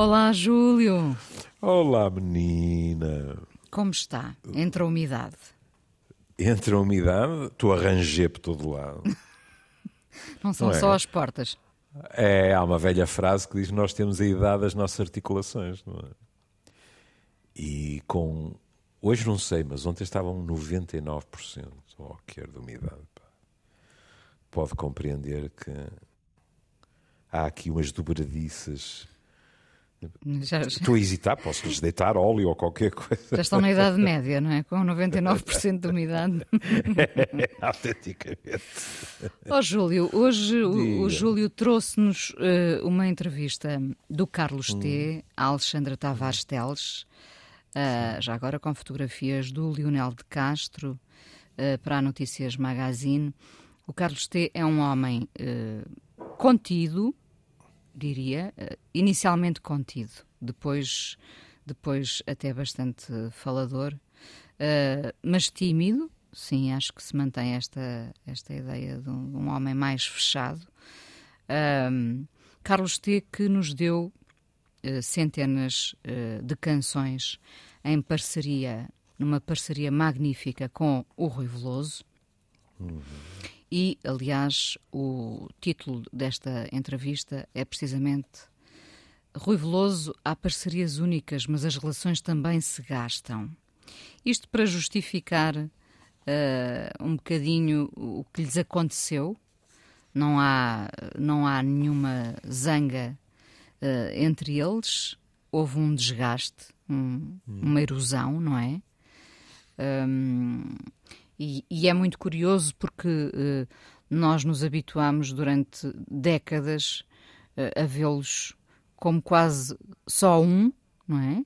Olá, Júlio. Olá, menina. Como está? Entre a umidade. Entre a umidade, tu arranjei por todo lado. Não são Não é? só as portas. É, há uma velha frase que diz que nós temos a idade das nossas articulações, não é? E com. Hoje não sei, mas ontem estavam 99%, ou que era de umidade. pá. Pode compreender que há aqui umas dobradiças. Já, já Estou a hesitar, posso-lhes deitar óleo ou qualquer coisa. estão na Idade Média, não é? Com 99% de umidade. Autenticamente. Ó Júlio, hoje o, o. Júlio trouxe-nos eh, uma entrevista do Carlos T. à Alexandra Tavares Teles, eh, já agora com fotografias do Lionel de Castro eh, para a Notícias Magazine. O Carlos T. é um homem contido, diria, eh, inicialmente contido, depois, depois até bastante falador, eh, mas tímido. Sim, acho que se mantém esta, esta ideia de um, um homem mais fechado. Ahm, Carlos T. que nos deu eh, centenas eh, de canções em parceria, numa parceria magnífica com o Rui Veloso. E, aliás, o título desta entrevista é precisamente Rui Veloso, há parcerias únicas, mas as relações também se gastam. Isto para justificar eh, um bocadinho o que lhes aconteceu. Não há, não há nenhuma zanga eh, entre eles. Houve um desgaste, um- uma erosão, não é? Hum, e, e é muito curioso porque eh, nós nos habituámos durante décadas eh, a vê-los como quase só um, não é?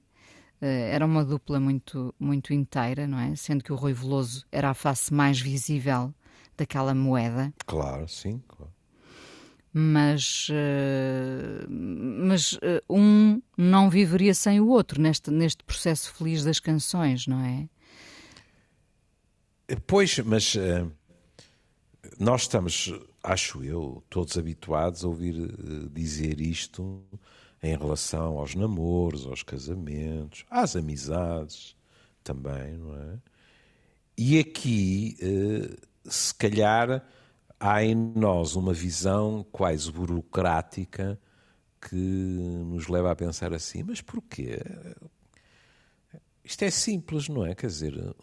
Eh, era uma dupla muito, muito inteira, não é? Sendo que o Rui Veloso era a face mais visível daquela moeda Claro, sim, claro. mas, eh, mas eh, um não viveria sem o outro neste, neste processo feliz das canções, não é? Pois, mas eh, nós estamos, acho eu, todos habituados a ouvir eh, dizer isto em relação aos namoros, aos casamentos, às amizades também, não é? E aqui, eh, se calhar, há em nós uma visão quase burocrática que nos leva a pensar assim: mas porquê? Isto é simples, não é? Quer dizer,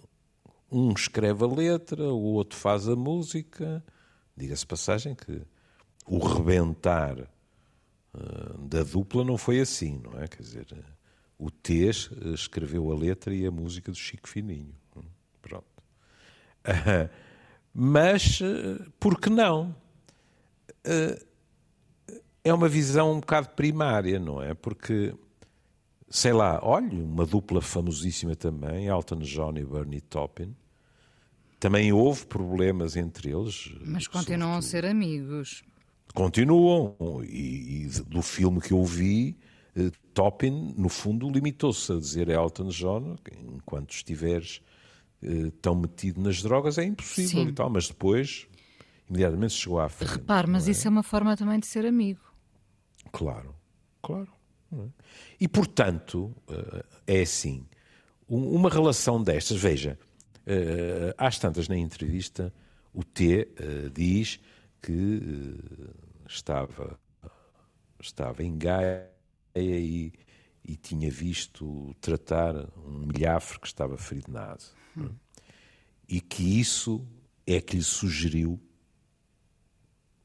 um escreve a letra, o outro faz a música. Diga-se passagem que o rebentar eh, da dupla não foi assim, não é? Quer dizer, o T eh, escreveu a letra e a música do Chico Fininho. Pronto. Ah, Mas, eh, por que não? É uma visão um bocado primária, não é? Porque sei lá, olha, uma dupla famosíssima também, Elton John e Bernie Taupin. Também houve problemas entre eles. Mas continuam a ser amigos. Continuam. E, e do filme que eu vi, eh, Taupin, no fundo, limitou-se a dizer a Elton John, enquanto estiveres eh, tão metido nas drogas, é impossível Sim. e tal. Mas depois, imediatamente chegou à frente. Repare, mas é? isso é uma forma também de ser amigo. Claro, claro. É? E, portanto, eh, é assim. Um- Uma relação destas, veja, eh, às tantas na entrevista, o T eh, diz que estava, estava em Gaia e, e tinha visto tratar um milhafre que estava ferido na asa. é? E que isso é que lhe sugeriu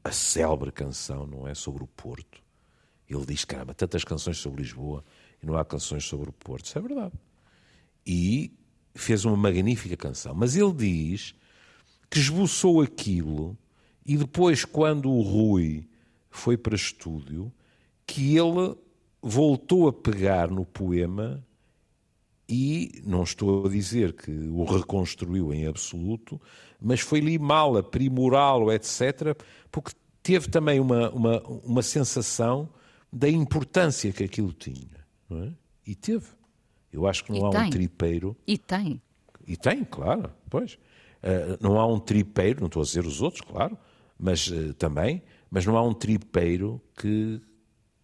a célebre canção, não é? Sobre o Porto. Ele diz, caramba, tantas canções sobre Lisboa e não há canções sobre o Porto. Isso é verdade. E fez uma magnífica canção. Mas ele diz que esboçou aquilo e depois, quando o Rui foi para estúdio, que ele voltou a pegar no poema e não estou a dizer que o reconstruiu em absoluto, mas foi-lhe mal aprimorá-lo, etc., porque teve também uma, uma, uma sensação da importância que aquilo tinha. É? E teve. Eu acho que não E há tem. um tripeiro. E tem. E tem, claro, pois. Eh, não há um tripeiro, não estou a dizer os outros, claro, mas eh, também, mas não há um tripeiro que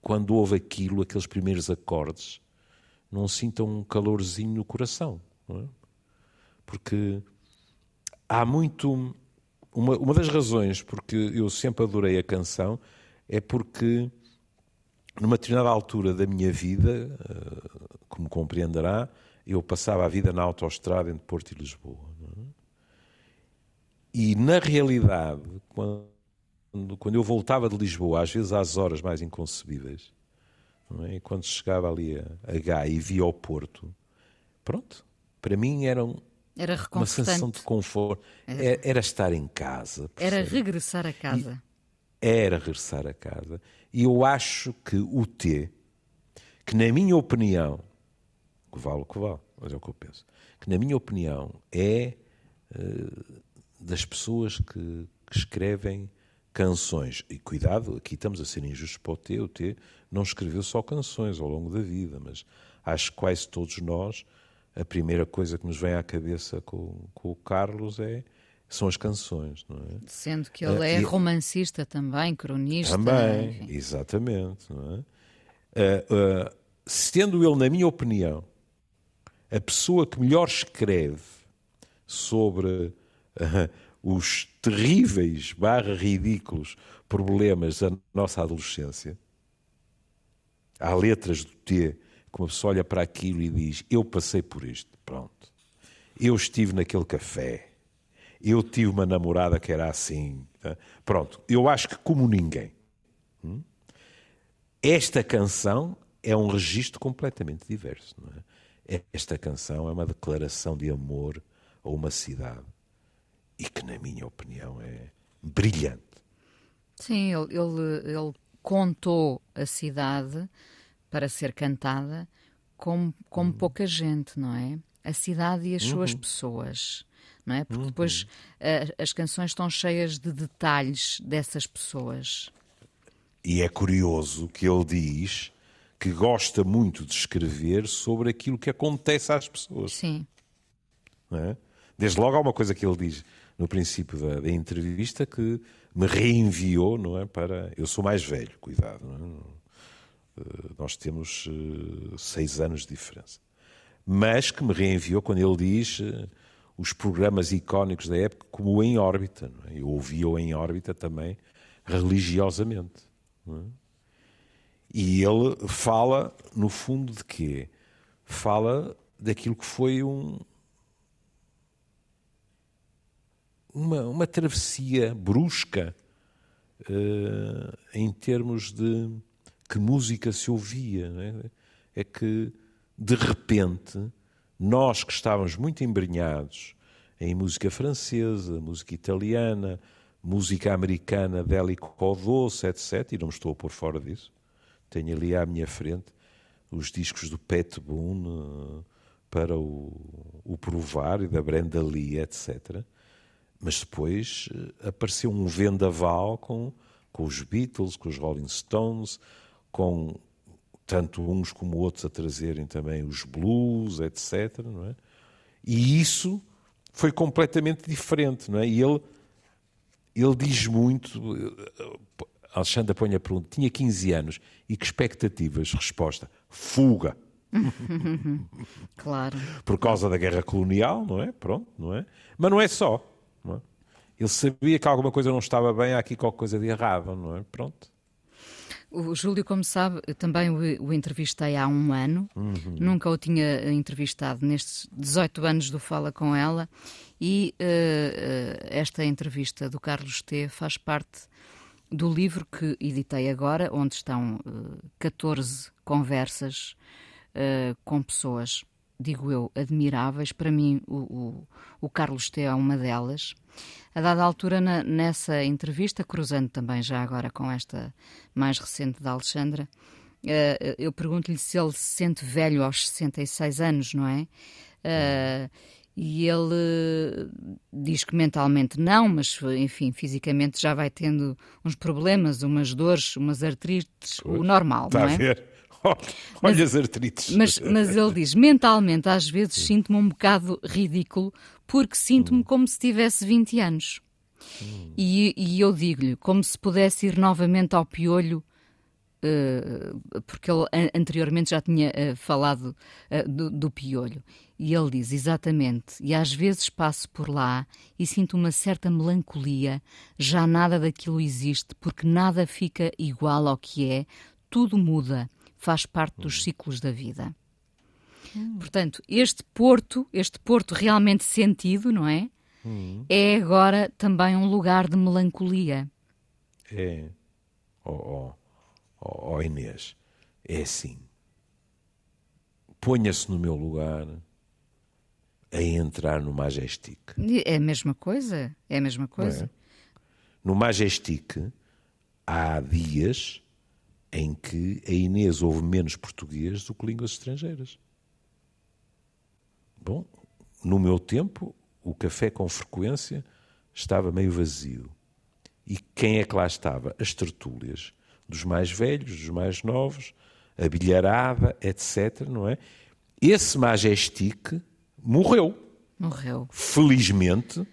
quando ouve aquilo, aqueles primeiros acordes, não sinta um calorzinho no coração. É? Porque há muito. Uma, uma das razões porque eu sempre adorei a canção é porque, numa determinada altura da minha vida, eh, como compreenderá, eu passava a vida na autoestrada entre Porto e Lisboa. É? E, na realidade, quando, quando eu voltava de Lisboa, às vezes às horas mais inconcebíveis, é? e quando chegava ali a, a Gaia e via o Porto, pronto, para mim era um, era uma sensação de conforto. Era, era estar em casa. Era regressar a casa. Era regressar a casa. E eu acho que o T, que na minha opinião, que vale o que vale, mas é o que eu penso, que na minha opinião é uh, das pessoas que, que, escrevem canções. E cuidado, aqui estamos a ser injustos para o T. O T não escreveu só canções ao longo da vida, mas acho que quase todos nós a primeira coisa que nos vem à cabeça com, com o Carlos é são as canções, não é? Sendo que ele uh, é e... romancista também, cronista. Também, enfim. exatamente, não é? Uh, uh, sendo ele, na minha opinião, a pessoa que melhor escreve sobre os terríveis, barra ridículos problemas da nossa adolescência, há letras do T que uma pessoa olha para aquilo e diz: Eu passei por isto, pronto. Eu estive naquele café. Eu tive uma namorada que era assim. Tá? Pronto, eu acho que como ninguém. Hum? Esta canção é um registro completamente diverso. É? Esta canção é uma declaração de amor a uma cidade e que, na minha opinião, é brilhante. Sim, ele, ele, ele contou a cidade para ser cantada como, como uhum. pouca gente, não é? A cidade e as uhum. suas pessoas, não é? Porque depois uh, as canções estão cheias de detalhes dessas pessoas. E é curioso que ele diz que gosta muito de escrever sobre aquilo que acontece às pessoas. Sim. É? Desde logo há uma coisa que ele diz no princípio da, da, entrevista que me reenviou, não é? Para eu sou mais velho, cuidado. É? Eh, nós temos eh, seis anos de diferença. Mas que me reenviou quando ele diz eh, os programas icónicos da época, como o Em Órbita. É? Eu ouvia-o Em Órbita também religiosamente. É? E ele fala, no fundo, de quê? Fala daquilo que foi um, uma, uma travessia brusca uh, em termos de que música se ouvia. É? é que, de repente, nós que estávamos muito embrenhados em música francesa, música italiana, música americana de Doce, etc., e não me estou a pôr fora disso, tenho ali à minha frente os discos do Pat Boone eh, para o, o provar e da Brenda Lee, etc. Mas depois eh, apareceu um vendaval com, com os Beatles, com os Rolling Stones, com tanto uns como outros a trazerem também os blues, etc. Não é? E isso foi completamente diferente, não é? E ele, ele diz muito. Alexandre põe a pergunta: tinha 15 anos e que expectativas? Resposta: fuga. claro. Por causa da guerra colonial, não é? Pronto, não é? Mas não é só. Não é? Ele sabia que alguma coisa não estava bem, há aqui qualquer coisa de errado, não é? Pronto. O Júlio, como sabe, também o, o entrevistei há um ano, uhum. nunca o tinha entrevistado. Nestes 18 anos do Fala com ela, e uh, esta entrevista do Carlos T faz parte do livro que editei agora, onde estão uh, 14 conversas uh, com pessoas, digo eu, admiráveis. Para mim, o, o, o Carlos T é uma delas. A dada altura, na, nessa entrevista, cruzando também já agora com esta mais recente da Alexandra, uh, eu pergunto-lhe se ele se sente velho aos 66 anos, não é? Uh, e ele diz que mentalmente não, mas enfim, fisicamente já vai tendo uns problemas, umas dores, umas artrites, o normal, não é? A ver. Olha mas, as artrites. Mas, mas ele diz: mentalmente, às vezes sinto-me um bocado ridículo porque sinto-me hum. como se tivesse 20 anos. Hum. E, e eu digo-lhe, como se pudesse ir novamente ao piolho uh, porque ele anteriormente já tinha uh, falado uh, do, do, piolho. E ele diz exatamente: e às vezes passo por lá e sinto uma certa melancolia, já nada daquilo existe, porque nada fica igual ao que é, tudo muda, faz parte dos ciclos da vida. Hum. Portanto, este porto, este porto realmente sentido, não é? Hum. É agora também um lugar de melancolia. É. Oh, oh, oh, oh Inês, é assim. Ponha-se no meu lugar a entrar no Majestic. É a mesma coisa? É a mesma coisa? É? No Majestic há dias em que a Inês ouve menos português do que línguas estrangeiras. Bom, no meu tempo, o café com frequência estava meio vazio. E quem é que lá estava? As tertúlias dos mais velhos, dos mais novos, a bilharada, etc. Não é? Esse Majestic morreu. Morreu. Felizmente,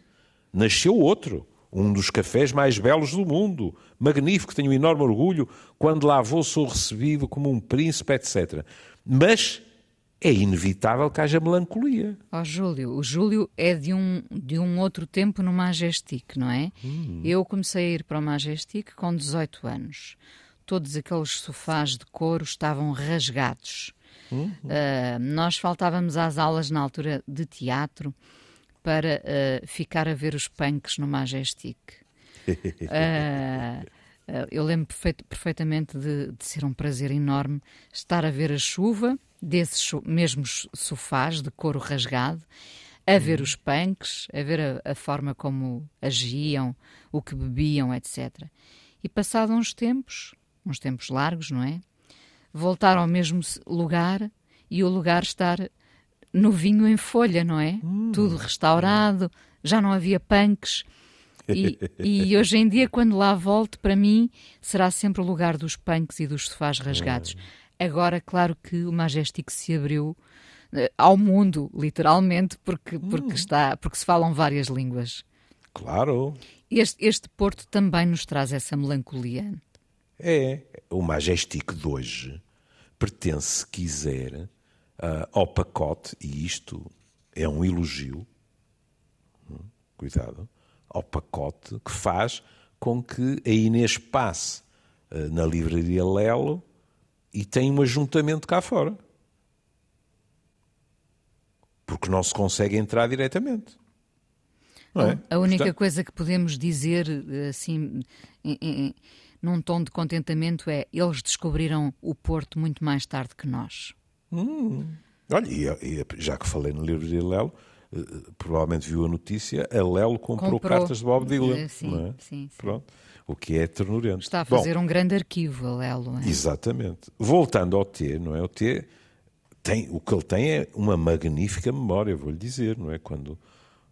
nasceu outro. Um dos cafés mais belos do mundo. Magnífico, tenho um enorme orgulho. Quando lá vou, sou recebido como um príncipe, etc. Mas é inevitável que haja melancolia. Ó oh, Júlio, o Júlio é de um, de um outro tempo no Majestic, não é? Hum. Eu comecei a ir para o Majestic com 18 anos. Todos aqueles sofás de couro estavam rasgados. Uhum. Uh, nós faltávamos às aulas na altura de teatro para uh, ficar a ver os punks no Majestic. Uh, eu lembro perfeito, perfeitamente de, de, ser um prazer enorme estar a ver a chuva desses mesmos sofás de couro rasgado, a ver os punks, a ver a, a, forma como agiam, o que bebiam, etc. E passado uns tempos, uns tempos largos, não é? Voltar ao mesmo lugar e o lugar estar novinho em folha, não é? Hum. Tudo restaurado, já não havia punks. E, e, hoje em dia, quando lá volto, para mim, será sempre o lugar dos punks e dos sofás rasgados. É. Agora, claro que o Majestic se abriu uh, ao mundo, literalmente, porque, porque, hum. está, porque se falam várias línguas. Claro. Este, este Porto também nos traz essa melancolia. É. O Majestic de hoje pertence, se quiser, uh, ao pacote, e isto é um elogio, hum, cuidado, ao pacote que faz com que a Inês passe uh, na livraria Lelo e tem um ajuntamento cá fora. Porque não se consegue entrar diretamente. É? A única Portanto... coisa que podemos dizer, assim, em, em, num tom de contentamento, é eles descobriram o Porto muito mais tarde que nós. Hum. Olha, e, e, já que falei no livro de Lelo, eh, provavelmente viu a notícia, a Lelo comprou, comprou. cartas de Bob Dylan. Sim, é? sim, sim. Pronto o que é ternurento. Está a fazer Bom, um grande arquivo, a Lelo. É? Exatamente. Voltando ao T, não é? O T tem, o que ele tem é uma magnífica memória, vou-lhe dizer, não é? Quando,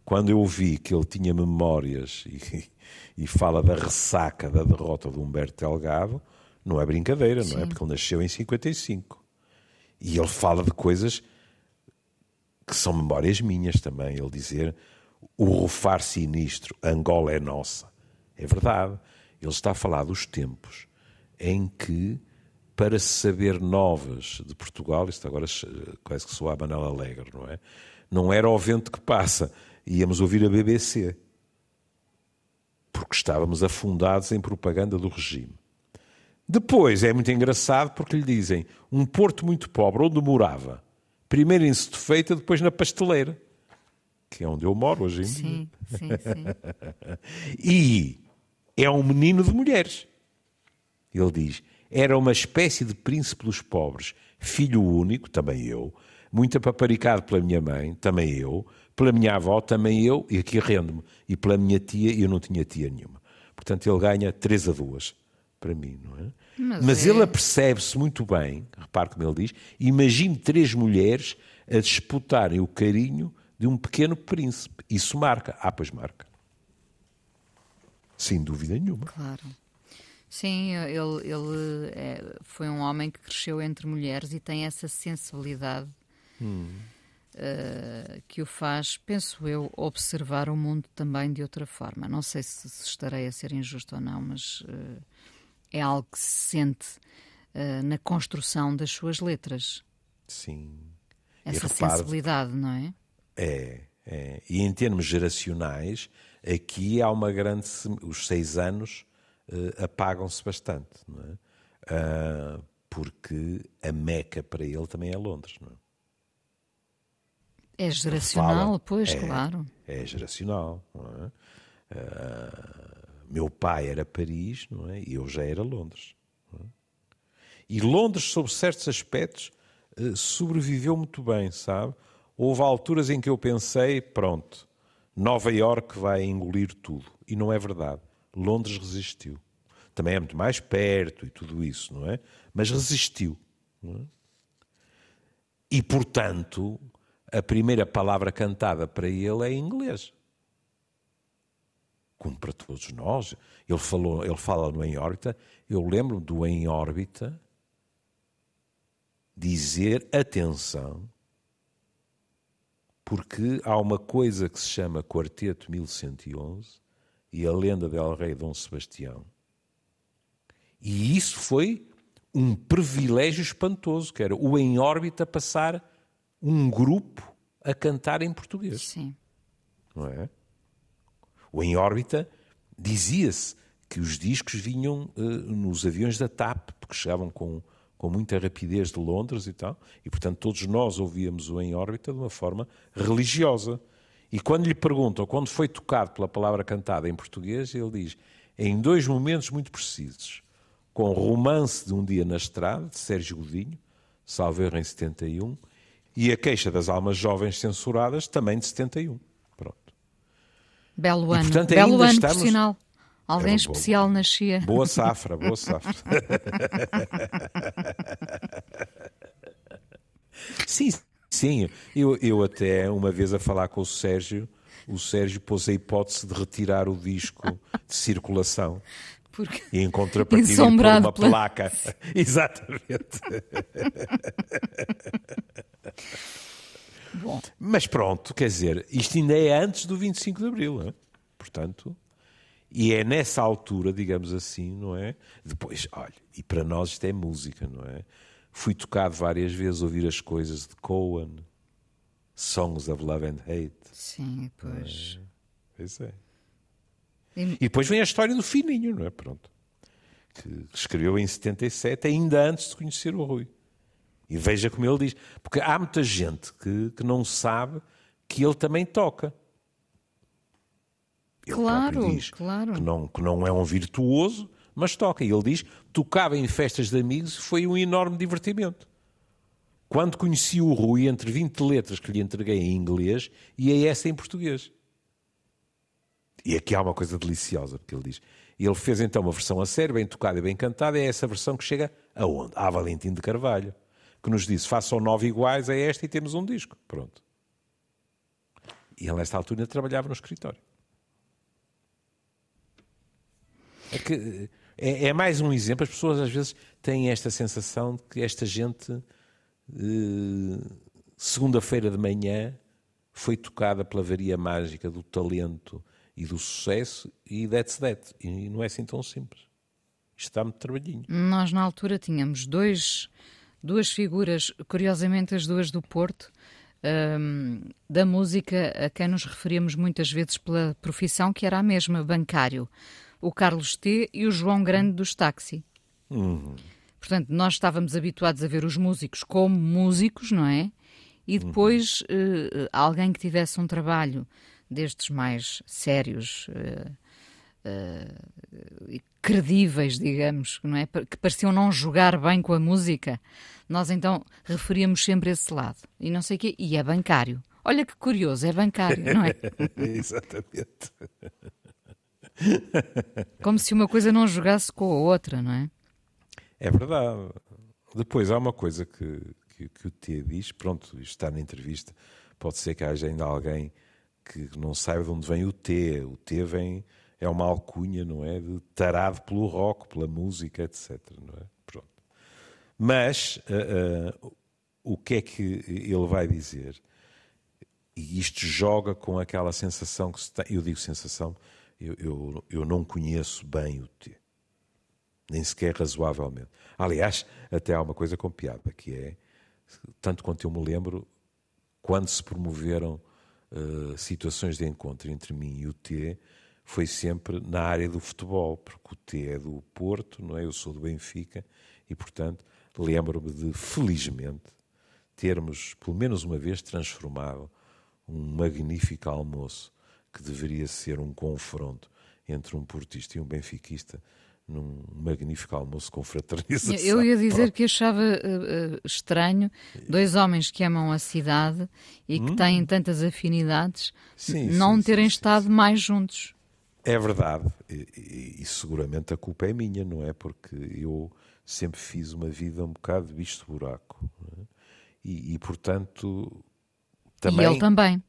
quando eu vi que ele tinha memórias e, e fala da ressaca da derrota de Humberto Delgado, não é brincadeira, Sim. não é? Porque ele nasceu em 55. E ele fala de coisas que são memórias minhas também. Ele dizer o rufar sinistro, Angola é nossa. É verdade. Ele está a falar dos tempos em que, para saber novas de Portugal, isto agora quase que soa a Manela Alegre, não é? Não era o vento que passa, íamos ouvir a BBC. Porque estávamos afundados em propaganda do regime. Depois é muito engraçado porque lhe dizem um porto muito pobre onde morava. Primeiro em Setúbal, depois na pasteleira, que é onde eu moro hoje em sim, dia. Sim, sim. e é um menino de mulheres. Ele diz: era uma espécie de príncipe dos pobres, filho único, também eu, muito apaparicado pela minha mãe, também eu, pela minha avó, também eu, e aqui rendo-me, e pela minha tia, eu não tinha tia nenhuma. Portanto, ele ganha 3 a 2 para mim, não é? Mas, Mas é... ele apercebe-se muito bem, repare como ele diz, imagine três mulheres a disputarem o carinho de um pequeno príncipe. Isso marca. Ah, pois marca. Sem dúvida nenhuma. Claro. Sim, ele, ele é, foi um homem que cresceu entre mulheres e tem essa sensibilidade hum. uh, que o faz, penso eu, observar o mundo também de outra forma. Não sei se, se estarei a ser injusto ou não, mas uh, é algo que se sente uh, na construção das suas letras. Sim. Essa sensibilidade, não é? É, é. E em termos geracionais, aqui há uma grande. Os seis anos uh, apagam-se bastante, não é? Uh, porque a Meca para ele também é Londres, não é? É geracional, fala, pois, é, claro. É geracional, não é? Uh, meu pai era Paris, não é? E eu já era Londres. É? E Londres, sob certos aspectos, uh, sobreviveu muito bem, sabe? Houve alturas em que eu pensei, pronto, Nova York vai engolir tudo. E não é verdade. Londres resistiu. Também é muito mais perto e tudo isso, não é? Mas resistiu. É? E, portanto, a primeira palavra cantada para ele é inglês. Como para todos nós. Ele, falou, ele fala no Em Órbita. Eu lembro do Em Órbita dizer atenção, porque há uma coisa que se chama Quarteto 1111 e a lenda del Rei Dom Sebastião. E isso foi um privilégio espantoso, que era o Em Órbita passar um grupo a cantar em português. Sim. Não é? O Em Órbita dizia-se que os discos vinham uh, nos aviões da TAP, porque chegavam com, com muita rapidez de Londres e tal, e portanto todos nós ouvíamos o Em Órbita de uma forma religiosa. E quando lhe perguntam quando foi tocado pela palavra cantada em português, ele diz em dois momentos muito precisos. Com Romance de um Dia na Estrada, de Sérgio Godinho, salvo em 71, e a queixa das almas jovens censuradas, também de 71. Belo ano. E, portanto, Belo ano, estamos... por sinal. Alguém especial nascia. Boa safra, boa safra. sim, sim. Eu, eu até uma vez a falar com o Sérgio, o Sérgio pôs a hipótese de retirar o disco de circulação. Porque... E em contrapartida por uma pela... placa. Exatamente. Bom. Mas pronto, quer dizer, isto ainda é antes do 25 de Abril, é? portanto, e é nessa altura, digamos assim, não é? Depois, olha, e para nós isto é música, não é? Fui tocado várias vezes ouvir as coisas de Cohen, Songs of Love and Hate. Sim, pois. É? Pois é. E... e depois vem a história do Fininho, não é? Pronto. Que escreveu em 77, ainda antes de conhecer o Rui. E veja como ele diz. Porque há muita gente que, que não sabe que ele também toca. Ele claro, diz claro. Que não, que não é um virtuoso, mas toca. E ele diz: tocava em festas de amigos e foi um enorme divertimento. Quando conheci o Rui, entre 20 letras que lhe entreguei em inglês, e a essa em português. E aqui há uma coisa deliciosa, porque ele diz: ele fez então uma versão a sério, bem tocada e bem cantada, é essa versão que chega aonde? A Valentim de Carvalho que nos disse façam nove iguais a esta e temos um disco. Pronto. E ele, nesta altura, trabalhava no escritório. É, que, é, é, mais um exemplo. As pessoas às vezes têm esta sensação de que esta gente, eh, segunda-feira de manhã, foi tocada pela varia mágica do talento e do sucesso e that's that. E não é assim tão simples. Isto está muito trabalhinho. Nós, na altura, tínhamos dois duas figuras, curiosamente as duas do Porto, um, da música a quem nos referíamos muitas vezes pela profissão, que era a mesma, bancário. O Carlos T e o João Grande dos Táxi. Uhum. Portanto, nós estávamos habituados a ver os músicos como músicos, não é? E depois uhum. uh, alguém que tivesse um trabalho destes mais sérios, uh, uh, credíveis, digamos, não é? que pareciam não jogar bem com a música, nós então referíamos sempre esse lado. E não sei o quê, e é bancário. Olha que curioso, é bancário, não é? Exatamente. Como se uma coisa não jogasse com a outra, não é? É verdade. Depois há uma coisa que, que, que o T diz, pronto, isto está na entrevista, pode ser que haja ainda alguém que não saiba de onde vem o T. O T vem é uma alcunha, não é? De tarado pelo rock, pela música, etc. Não é? Mas uh, uh, o que é que ele vai dizer? E isto joga com aquela sensação que se tem. Eu digo sensação, eu, eu, eu não conheço bem o T. Nem sequer razoavelmente. Aliás, até há uma coisa com piada, que é, tanto quanto eu me lembro, quando se promoveram uh, situações de encontro entre mim e o T, foi sempre na área do futebol, porque o T é do Porto, não é? Eu sou do Benfica e, portanto, lembro-me de, felizmente, termos, pelo menos uma vez, transformado um magnífico almoço que deveria ser um confronto entre um portista e um benfiquista num magnífico almoço com fraternização. Eu ia dizer que achava uh, estranho dois homens que amam a cidade e que hum? têm tantas afinidades sim, não sim, terem sim, estado mais juntos. É verdade, e, e, e, seguramente a culpa é minha, não é? Porque eu sempre fiz uma vida um bocado de bicho-buraco. É? E, e, portanto. Também, e ele também.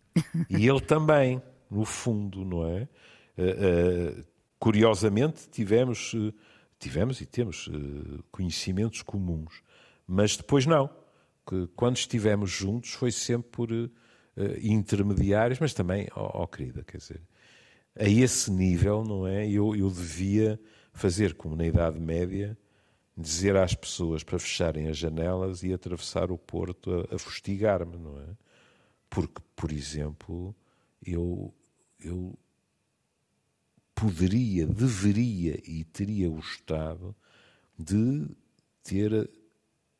E ele também, no fundo, não é? Uh, uh, curiosamente, tivemos, uh, tivemos e temos conhecimentos comuns, mas depois não. Que quando estivemos juntos foi sempre por intermediários, mas também, ó oh, oh, querida, quer dizer, a esse nível, não é? Eu, eu devia fazer como na Idade Média dizer às pessoas para fecharem as janelas e atravessar o porto a, a fustigar-me, não é? Porque, por exemplo, eu, eu poderia, deveria e teria gostado de ter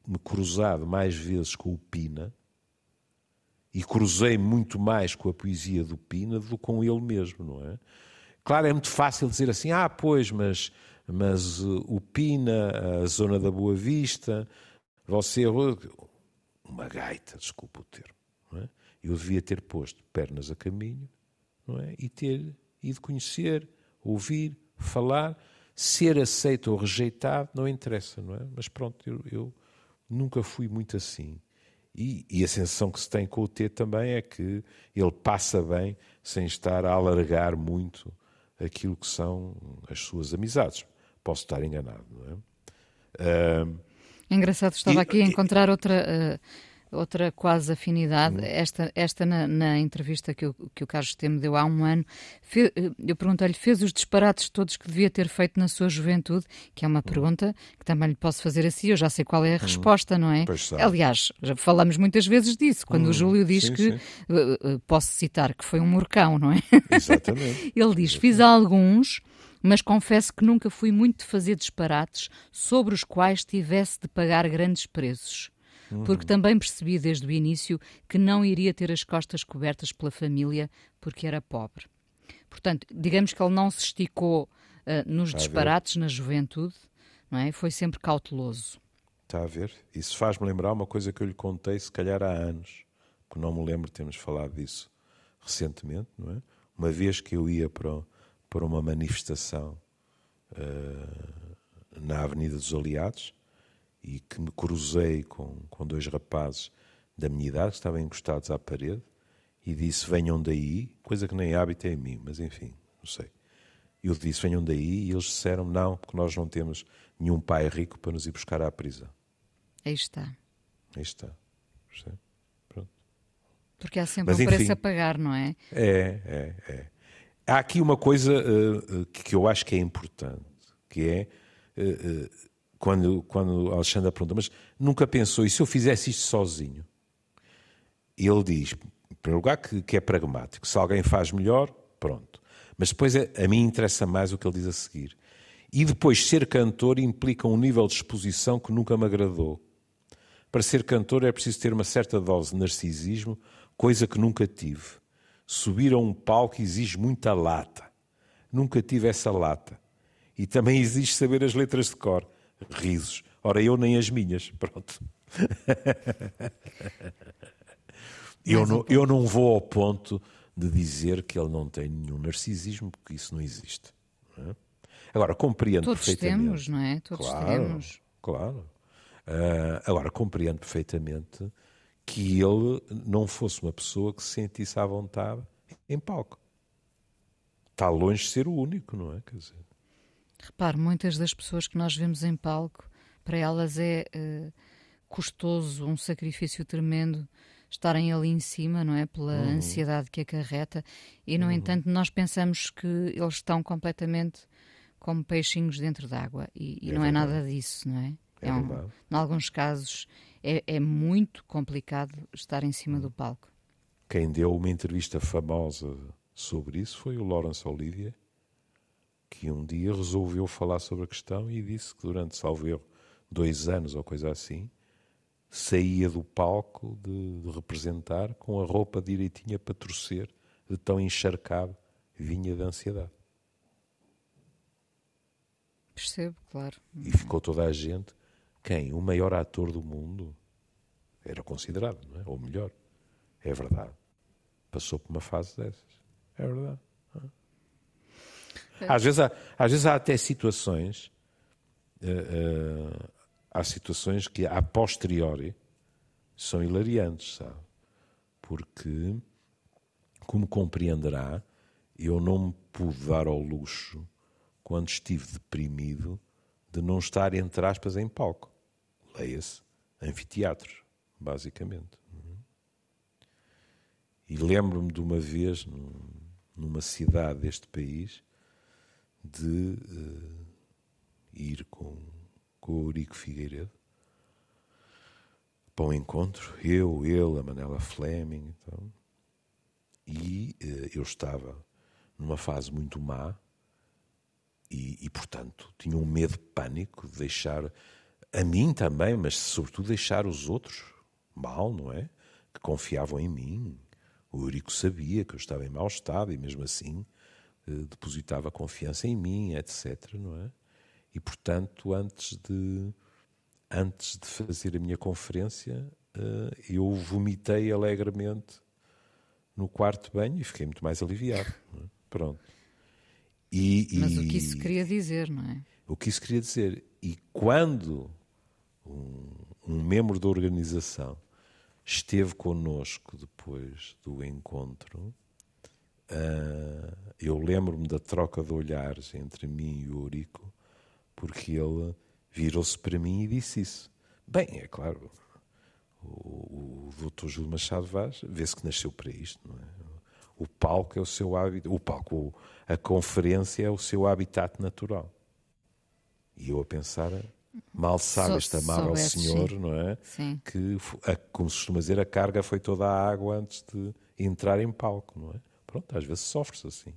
me cruzado mais vezes com o Pina e cruzei muito mais com a poesia do Pina do que com ele mesmo, não é? Claro, é muito fácil dizer assim, ah, pois, mas mas uh, o Pina, a zona da Boa Vista, você. Uma gaita, desculpa o termo. É? Eu devia ter posto pernas a caminho é? e ter ido conhecer, ouvir, falar. Ser aceito ou rejeitado não interessa, não é? Mas pronto, eu, eu nunca fui muito assim. E, e, a sensação que se tem com o T também é que ele passa bem sem estar a alargar muito aquilo que são as suas amizades. Posso estar enganado, não é? Uh, Engraçado, estava e, aqui a encontrar outra, uh, outra quase afinidade. Hum. Esta, esta na, na, entrevista que o, que o Carlos T me deu há um ano, fe, uh, eu perguntei-lhe, fez os disparates todos que devia ter feito na sua juventude? Que é uma hum. pergunta que também lhe posso fazer assim, eu já sei qual é a hum. resposta, não é? Aliás, já falamos muitas vezes disso, quando hum. o Júlio diz sim, que, sim. Uh, posso citar, que foi um murcão, não é? Exatamente. Ele diz, fiz alguns mas confesso que nunca fui muito de fazer disparates sobre os quais tivesse de pagar grandes preços. Uhum. Porque também percebi desde o início que não iria ter as costas cobertas pela família porque era pobre. Portanto, digamos que ele não se esticou uh, nos Está disparates na juventude, não é? Foi sempre cauteloso. Está a ver? Isso faz-me lembrar uma coisa que eu lhe contei, se calhar há anos, que não me lembro, temos falado disso recentemente, não é? Uma vez que eu ia para o, para uma manifestação uh, na Avenida dos Aliados e que me cruzei com, com dois rapazes da minha idade que estavam encostados à parede e disse venham daí, coisa que nem hábito é em mim, mas enfim, não sei. Eu disse venham daí e eles disseram não, porque nós não temos nenhum pai rico para nos ir buscar à prisão. Aí está. Aí está. Pronto. Porque há sempre mas, um enfim, preço a pagar, não é? É, é, é. Há aqui uma coisa uh, que eu acho que é importante, que é uh, quando, quando Alexandre pergunta, mas nunca pensou, e se eu fizesse isto sozinho? Ele diz, em primeiro lugar, que, que, é pragmático. Se alguém faz melhor, pronto. Mas depois é, a mim interessa mais o que ele diz a seguir. E depois, ser cantor implica um nível de exposição que nunca me agradou. Para ser cantor é preciso ter uma certa dose de narcisismo, coisa que nunca tive. Subir a um palco exige muita lata. Nunca tive essa lata. E também exige saber as letras de cor. Risos. Ora, eu nem as minhas. Pronto. eu, não, eu não vou ao ponto de dizer que ele não tem nenhum narcisismo, porque isso não existe. Não é? Agora, compreendo Todos perfeitamente. Todos temos, não é? Todos claro, temos. Claro. Uh, agora, compreendo perfeitamente que ele não fosse uma pessoa que se sentisse à vontade em palco. Está longe de ser o único, não é? Quer dizer... Repare, muitas das pessoas que nós vemos em palco, para elas é uh, custoso, um sacrifício tremendo estarem ali em cima, não é? Pela uhum. ansiedade que acarreta. E, no uhum. entanto, nós pensamos que eles estão completamente como peixinhos dentro d'água. E, e é não verdade. é nada disso, não é? É, é um, em alguns casos é, é, muito complicado estar em cima do palco. Quem deu uma entrevista famosa sobre isso foi o Laurence Olivier, que um dia resolveu falar sobre a questão e disse que durante, salvo erro, dois anos ou coisa assim, saía do palco de, de representar com a roupa direitinha para torcer, de tão encharcado vinha da ansiedade. Percebo, claro. E ficou toda a gente. Quem? O maior ator do mundo era considerado, não é? Ou melhor. É verdade. Passou por uma fase dessas. É verdade. É. Às, vezes há, às vezes há até situações. Uh, uh, há situações que, a posteriori, são hilariantes, sabe? Porque, como compreenderá, eu não me pude dar ao luxo, quando estive deprimido, de não estar, entre aspas, em palco. Leia-se, anfiteatros, basicamente. E lembro-me de uma vez, numa cidade deste país, de uh, ir com, com o Eurico Figueiredo para um encontro, eu, ele, a Manela Fleming, então, e uh, eu estava numa fase muito má e, e, portanto, tinha um medo pânico de deixar a mim também, mas sobretudo deixar os outros mal, não é? Que confiavam em mim. O Eurico sabia que eu estava em mau estado e mesmo assim eh, depositava confiança em mim, etc, não é? E portanto, antes de antes de fazer a minha conferência, eh, eu vomitei alegremente no quarto banho e fiquei muito mais aliviado. É? Pronto. E, Mas e, o que isso queria dizer, não é? O que isso queria dizer. E quando um, um membro da organização esteve connosco depois do encontro, uh, eu lembro-me da troca de olhares entre mim e o Eurico, porque ele virou-se para mim e disse isso. Bem, é claro, o, o Dr. Júlio Machado Vaz vê-se que nasceu para isto, não é? O palco é o seu hábito, o palco, a conferência é o seu habitat natural. E eu a pensar, mal sabe so, este amável senhor, sim. não é? Sim. Que, a, como se costuma dizer, a carga foi toda a água antes de entrar em palco, não é? Pronto, às vezes sofre-se assim.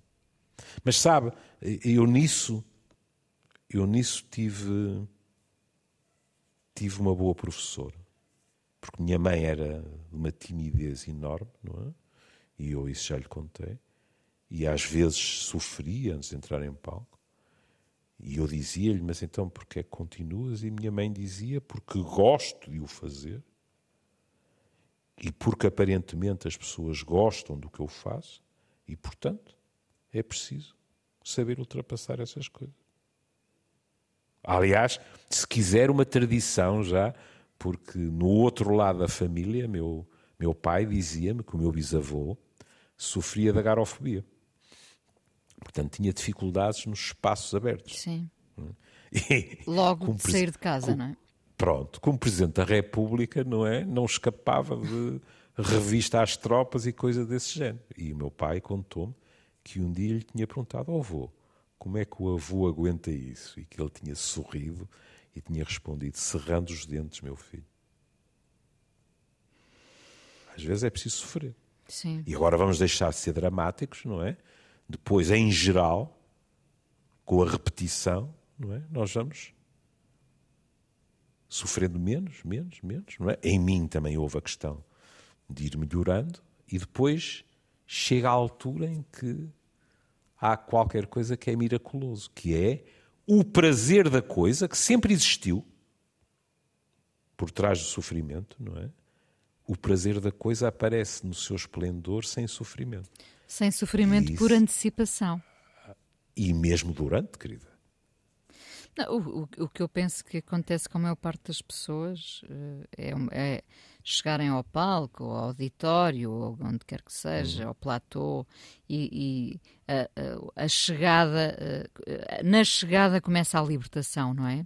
Mas sabe, eu nisso, eu nisso tive, tive uma boa professora. Porque minha mãe era de uma timidez enorme, não é? E eu isso já lhe contei. E às vezes sofria antes de entrar em palco. E eu dizia-lhe, mas então porquê que continuas? E minha mãe dizia, porque gosto de o fazer. E porque aparentemente as pessoas gostam do que eu faço. E portanto, é preciso saber ultrapassar essas coisas. Aliás, se quiser uma tradição já, porque no outro lado da família, meu, meu pai dizia-me que o meu bisavô sofria da garofobia. Portanto, tinha dificuldades nos espaços abertos. Sim. E, Logo de sair de casa, não é? Pronto, como Presidente da República, não é? Não escapava de revista às tropas e coisa desse género. E o meu pai contou-me que um dia lhe tinha perguntado ao avô como é que o avô aguenta isso? E que ele tinha sorrido e tinha respondido, cerrando os dentes, meu filho. Às vezes é preciso sofrer. Sim. E agora vamos deixar de ser dramáticos, não é? Depois, em geral, com a repetição, não é? Nós vamos sofrendo menos, menos, menos, não é? Em mim também houve a questão de ir melhorando e depois chega a altura em que há qualquer coisa que é miraculoso, que é o prazer da coisa que sempre existiu por trás do sofrimento, não é? o prazer da coisa aparece no seu esplendor sem sofrimento. Sem sofrimento isso... por antecipação. E mesmo durante, querida. Não, o, o, que eu penso que acontece com a maior parte das pessoas eh, é, é chegarem ao palco, ao auditório, ou onde quer que seja, uhum. ao platô, e, e a, a, a, chegada, eh, na chegada começa a libertação, não é?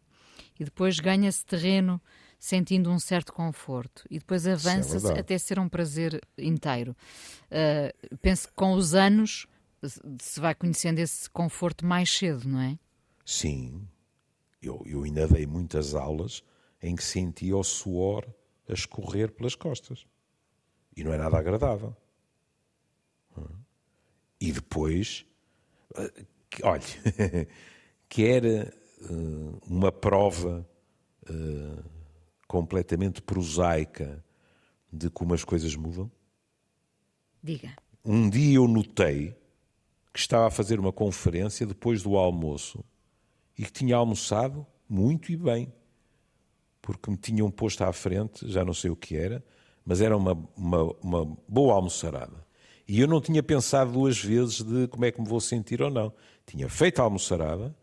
E depois ganha-se terreno sentindo um certo conforto e depois avança é até ser um prazer inteiro. Uh, penso que com os anos se vai conhecendo esse conforto mais cedo, não é? Sim, eu, eu ainda dei muitas aulas em que sentia o suor a escorrer pelas costas. E não é nada agradável. E depois, eh, olha, que era uh, uma prova completamente prosaica de como as coisas mudam? Diga. Um dia eu notei que estava a fazer uma conferência depois do almoço e que tinha almoçado muito e bem, porque me tinham posto à frente, já não sei o que era, mas era uma, uma, uma boa almoçarada. E eu não tinha pensado duas vezes de como é que me vou sentir ou não. Tinha feito a almoçarada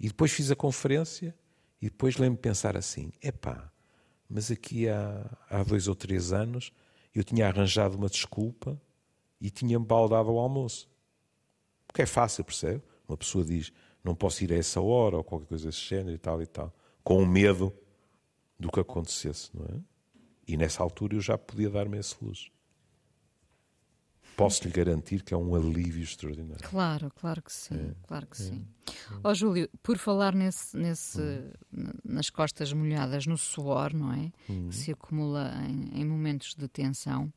e depois fiz a conferência e depois lembro-me de pensar assim: epá, mas aqui há, há dois ou três anos eu tinha arranjado uma desculpa e tinha-me baldado ao almoço. Porque é fácil, percebe? Uma pessoa diz: não posso ir a essa hora ou qualquer coisa desse género e tal e tal, com medo do que acontecesse, não é? E nessa altura eu já podia dar-me esse luz posso lhe garantir que é um alívio extraordinário. Claro, claro que sim, é, claro que é, sim. Ó é. oh, Júlio, por falar nesse, nesse hum. nas costas molhadas, no suor, não é? Hum. Que se acumula em, em momentos de tensão.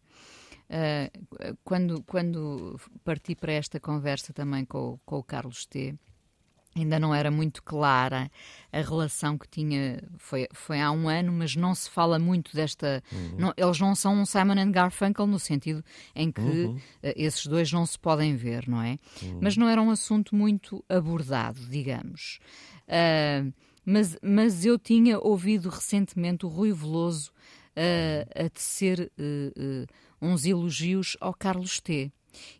Uh, quando, quando parti para esta conversa também com, com o Carlos T, ainda não era muito clara a relação que tinha. Foi, foi há um ano, mas não se fala muito desta. Uhum. Não, eles não são um Simon and Garfunkel no sentido em que uhum. uh, esses dois não se podem ver, não é? Uhum. Mas não era um assunto muito abordado, digamos. Uh, mas, mas eu tinha ouvido recentemente o Rui Veloso uh, a tecer uns elogios ao Carlos T.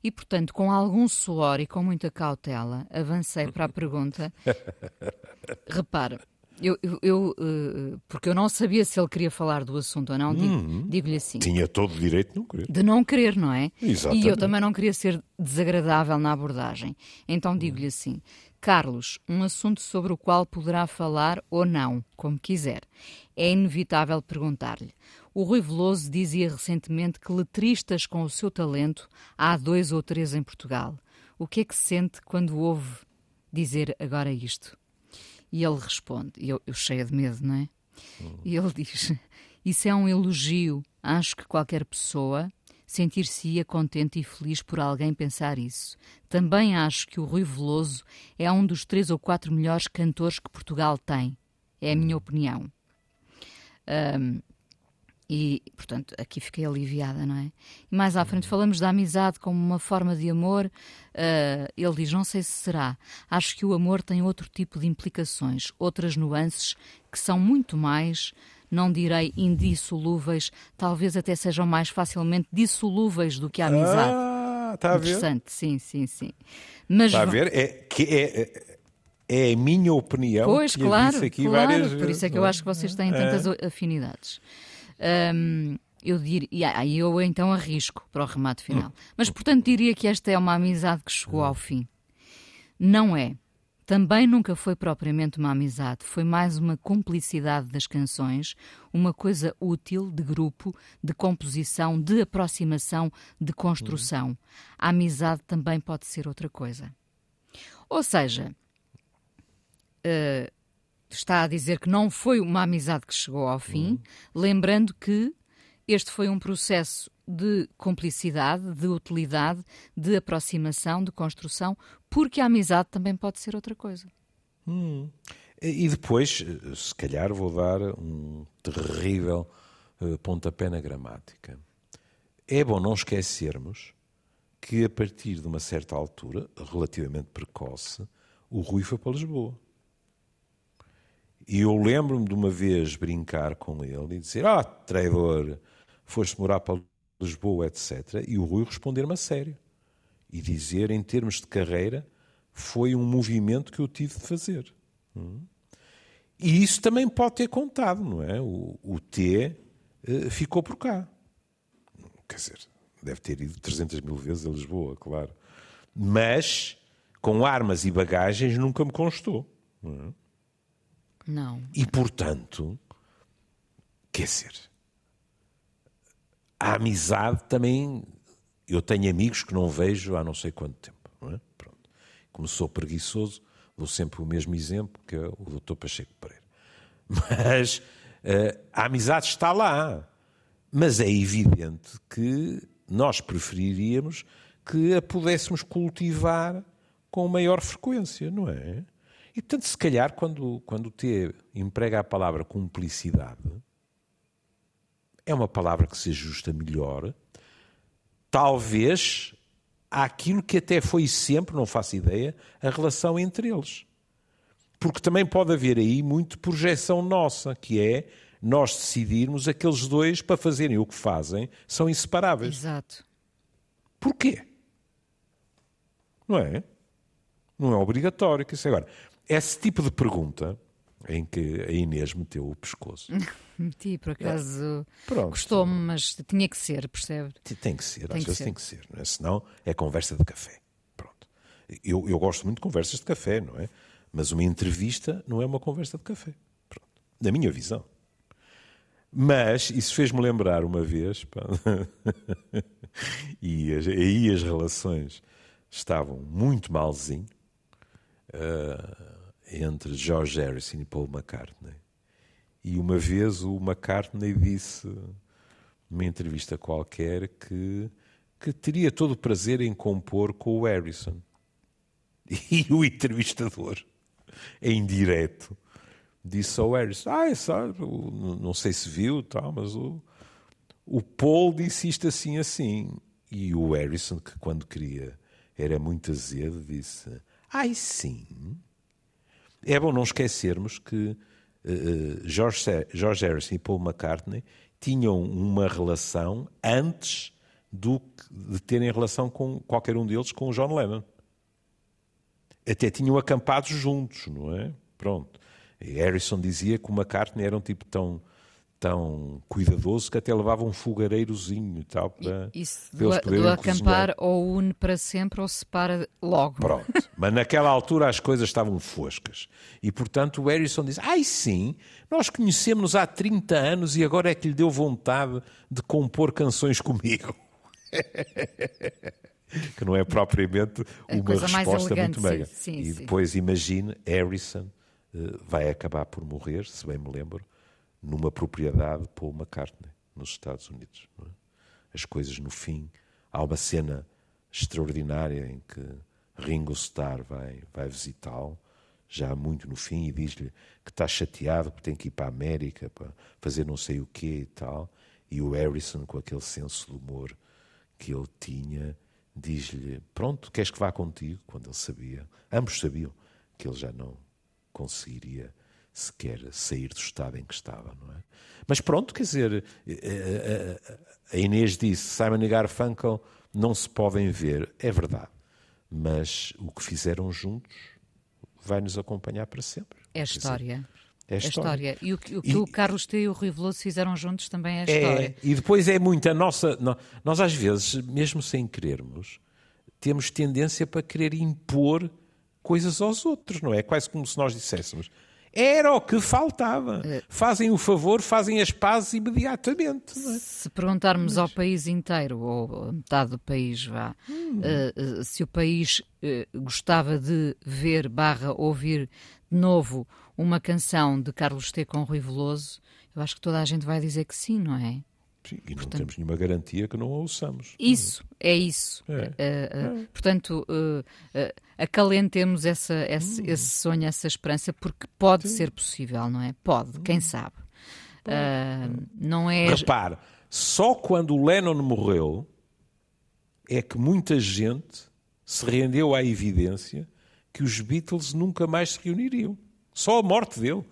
E, portanto, com algum suor e com muita cautela, avancei para a pergunta. Repara, eu, eu, eu uh, porque eu não sabia se ele queria falar do assunto ou não, uhum. digo-lhe assim. Tinha todo o direito de não querer. De não querer, não é? Exatamente. E eu também não queria ser desagradável na abordagem. Então digo-lhe assim: Carlos, um assunto sobre o qual poderá falar ou não, como quiser. É inevitável perguntar-lhe: o Rui Veloso dizia recentemente que letristas com o seu talento há dois ou três em Portugal. O que é que sente quando ouve dizer agora isto? E ele responde, eu, eu cheia de medo, não é? E ele diz: Isso é um elogio. Acho que qualquer pessoa sentir-se-ia contente e feliz por alguém pensar isso. Também acho que o Rui Veloso é um dos três ou quatro melhores cantores que Portugal tem. É a minha opinião. Um, e, portanto, aqui fiquei aliviada, não é? E mais à frente falamos da amizade como uma forma de amor. Uh, ele diz: Não sei se será. Acho que o amor tem outro tipo de implicações, outras nuances que são muito mais, não direi indissolúveis, talvez até sejam mais facilmente dissolúveis do que a amizade. Ah, está a ver? Interessante, sim, sim, sim. Mas, está a ver? É, que é, é é a minha opinião. Pois, claro, claro. Por isso é que eu acho que vocês têm tantas é. afinidades. Um, eu diria, eu então arrisco para o remate final. Mas portanto diria que esta é uma amizade que chegou ao fim. Não é. Também nunca foi propriamente uma amizade, foi mais uma cumplicidade das canções, uma coisa útil de grupo, de composição, de aproximação, de construção. A amizade também pode ser outra coisa. Ou seja, uh, está a dizer que não foi uma amizade que chegou ao fim, uhum. lembrando que este foi um processo de cumplicidade, de utilidade, de aproximação, de construção, porque a amizade também pode ser outra coisa. Hum. E depois, se calhar, vou dar um terrível uh, pontapé na gramática. É bom não esquecermos que, a partir de uma certa altura, relativamente precoce, o Rui foi para Lisboa. E eu lembro-me de uma vez brincar com ele e dizer: Ah, traidor, foste morar para Lisboa, etc. E o Rui responder-me a sério. E dizer, em termos de carreira, foi um movimento que eu tive de fazer. Hum? E isso também pode ter contado, não é? O, o T uh, ficou por cá. Quer dizer, deve ter ido 300 mil vezes a Lisboa, claro. Mas, com armas e bagagens, nunca me constou. Não é? Não. E, portanto, quer dizer, a amizade também. Eu tenho amigos que não vejo há não sei quanto tempo. Não é? Pronto. Como sou preguiçoso, dou sempre o mesmo exemplo, que é o Dr. Pacheco Pereira. Mas uh, a amizade está lá. Mas é evidente que nós preferiríamos que a pudéssemos cultivar com maior frequência, não é? E, portanto, se calhar, quando, quando o T emprega a palavra cumplicidade, é uma palavra que se ajusta melhor, talvez àquilo que até foi sempre, não faço ideia, a relação entre eles. Porque também pode haver aí muito projeção nossa, que é nós decidirmos aqueles dois para fazerem o que fazem são inseparáveis. Exato. Porquê? Não é? Não é obrigatório. Que isso agora, esse tipo de pergunta em que a Inês meteu o pescoço. Meti, por acaso. É. Gostou-me, mas tinha que ser, percebe? Tem que ser, tem às que vezes ser. tem que ser. Não é? Senão é conversa de café. Pronto. Eu, eu gosto muito de conversas de café, não é? Mas uma entrevista não é uma conversa de café. Pronto. Na minha visão. Mas isso fez-me lembrar uma vez, pá, e aí as relações estavam muito malzinho uh, entre George Harrison e Paul McCartney. E uma vez o McCartney disse, numa entrevista qualquer, que, que teria todo o prazer em compor com o Harrison. E o entrevistador, em direto, disse ao Harrison: Ah, é sabe, não sei se viu, tal, mas o, o Paul disse isto assim, assim. E o Harrison, que quando queria era muito azedo, disse: Ai, sim. É bom não esquecermos que uh, George, Harrison e Paul McCartney tinham uma relação antes do, de terem relação com qualquer um deles com o John Lennon. Até tinham acampado juntos, não é? Pronto. Harrison dizia que o McCartney era um tipo tão tão cuidadoso que até levava um fogareirozinho e tal para, Isso para eles poderem do acampar ou une para sempre ou separa logo. Pronto. Mas naquela altura as coisas estavam foscas. E portanto o Harrison diz: Ai sim, nós conhecemos-nos há 30 anos e agora é que lhe deu vontade de compor canções comigo. que não é propriamente uma resposta muito mega. Sim, sim, e depois imagine Harrison uh, vai acabar por morrer, se bem me lembro, numa propriedade de Paul McCartney, nos Estados Unidos. É? As coisas, no fim, há uma cena extraordinária em que Ringo Starr vai, vai visitá-lo, já muito no fim, e diz-lhe que está chateado porque tem que ir para a América para fazer não sei o quê e tal. E o Harrison, com aquele senso de humor que ele tinha, diz-lhe: Pronto, queres que vá contigo? Quando ele sabia, ambos sabiam que ele já não conseguiria sequer sair do estado em que estava, não é? Mas pronto, quer dizer, eh, eh, eh, a Inês disse, Simon e Garfunkel não se podem ver, é verdade, mas o que fizeram juntos vai nos acompanhar para sempre. É a história. É a história. E o que, o, que e, o Carlos T e o Rui Veloso fizeram juntos também é a história. É, e depois é muito a nossa. Nós, às vezes, mesmo sem querermos, temos tendência para querer impor coisas aos outros, não é? Quase como se nós disséssemos era o que faltava. É. Fazem o favor, fazem as pazes imediatamente. É? Se perguntarmos Mas... ao país inteiro, ou metade do país, vá, hum. uh, uh, se o país uh, gostava de ver barra ouvir de novo uma canção de Carlos T com Rui Veloso, eu acho que toda a gente vai dizer que sim, não é? Sim, e portanto, não temos nenhuma garantia que não a ouçamos. Isso, é isso. É. Uh, uh, é. Portanto, uh, acalentemos essa, esse, hum. esse, sonho, essa esperança, porque pode Sim. ser possível, não é? Pode, hum. quem sabe. não é... Repare, só quando o Lennon morreu é que muita gente se rendeu à evidência que os Beatles nunca mais se reuniriam. Só a morte dele.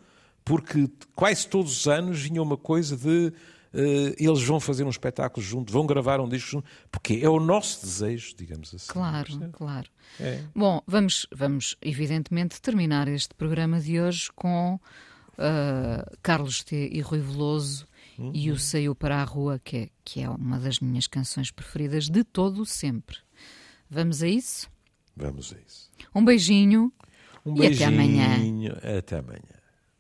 Porque quase todos os anos vinha uma coisa de uh, eles vão fazer um espetáculo junto, vão gravar um disco junto, porque é o nosso desejo, digamos assim. Claro, é? claro. É. Bom, vamos, vamos evidentemente terminar este programa de hoje com uh, Carlos T e Rui Veloso uhum. e o Saiu para a Rua, que é, que é uma das minhas canções preferidas de todo sempre. Vamos a isso? Vamos a isso. Um beijinho. Um beijinho. E até amanhã. Até amanhã.